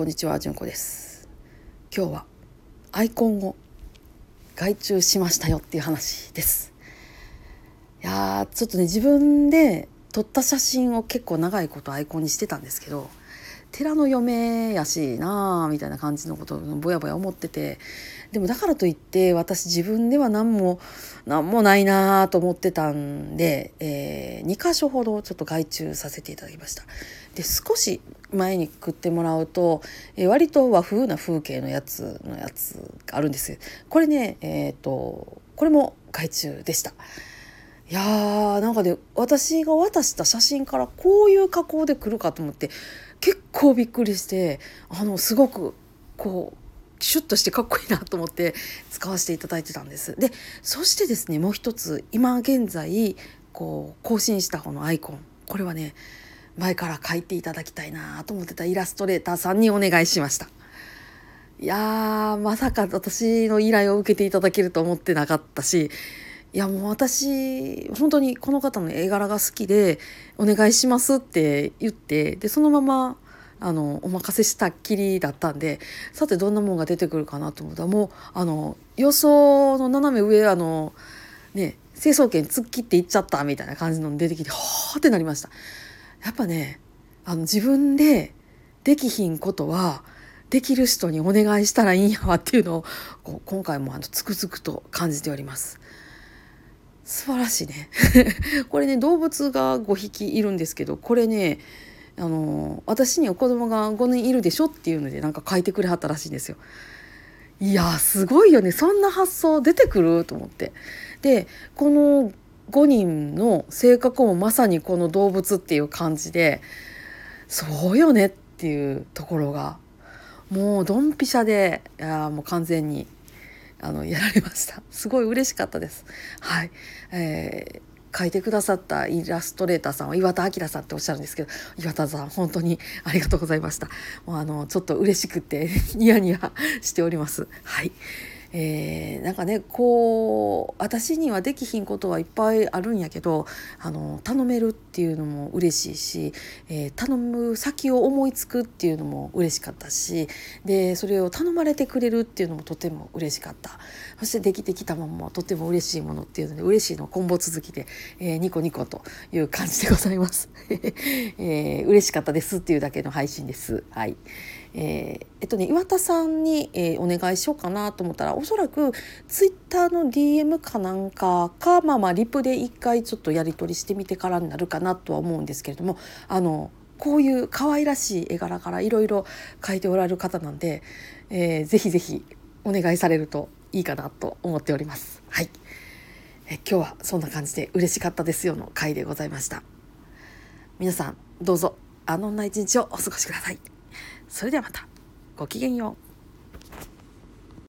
こんにちは、じゅんこです。今日はアイコンを外注しましたよっていう話です。いやー、ちょっとね、自分で撮った写真を結構長いことアイコンにしてたんですけど、寺の嫁やしなあみたいな感じのことをぼやぼや思っててでもだからといって私自分では何も何もないなあと思ってたんで、えー、2箇所ほどちょっと外注させていただきました。で少し前に食ってもらうと、えー、割と和風な風景のやつのやつがあるんです。これねえっ、とこれも外注でした。いやーなんかね私が渡した写真からこういう加工で来るかと思って結構びっくりしてあのすごくこうシュッとしてかっこいいなと思って 使わせていただいてたんです。でそしてですねもう一つ今現在こう更新したこのアイコンこれはね前から書いていただきたいなと思ってたイラストレーターさんにお願いしました。いやーまさか私の依頼を受けていただけると思ってなかったしいやもう私本当にこの方の絵柄が好きでお願いしますって言ってでそのままあのお任せしたっきりだったんでさてどんなもんが出てくるかなと思ったらもうあの予想の斜め上あのね成層圏突っ切っていっちゃったみたいな感じの出てきてはーってなりました。やっぱねあの自分でできひんことはできる人にお願いしたらいいんやわっていうのを今回もあのつくづくと感じております。素晴らしいね これね動物が5匹いるんですけどこれねあの私には子供が5人いるでしょっていうのでなんか書いてくれはったらしいんですよ。いやすごいよねそんな発想出てくると思って。でこの5人の性格もまさにこの動物っていう感じでそうよねっていうところがもうドンピシャでいやもう完全にあのやられました。すごい嬉しかったです。はい、えー、書いてくださったイラストレーターさんは岩田明さんっておっしゃるんですけど岩田さん本当にありがとうございました。もうあのちょっと嬉しくて ニヤニヤしております。はい。えー、なんかねこう私にはできひんことはいっぱいあるんやけどあの頼めるっていうのも嬉しいし、えー、頼む先を思いつくっていうのも嬉しかったしでそれを頼まれてくれるっていうのもとても嬉しかった。そしてできてきたままとても嬉しいものっていうので嬉しいのコンボ続きで、えー、ニコニコという感じでございます、えー、嬉しかったですっていうだけの配信です。はい。えー、えっとね岩田さんに、えー、お願いしようかなと思ったらおそらくツイッターの DM かなんかかまあまあリプで一回ちょっとやり取りしてみてからになるかなとは思うんですけれどもあのこういう可愛らしい絵柄からいろいろ描いておられる方なんで、えー、ぜひぜひお願いされるといいかなと思っております。はい、え今日はそんな感じで嬉しかったですよの回でございました。皆さんどうぞあのんな一日をお過ごしください。それではまたごきげんよう。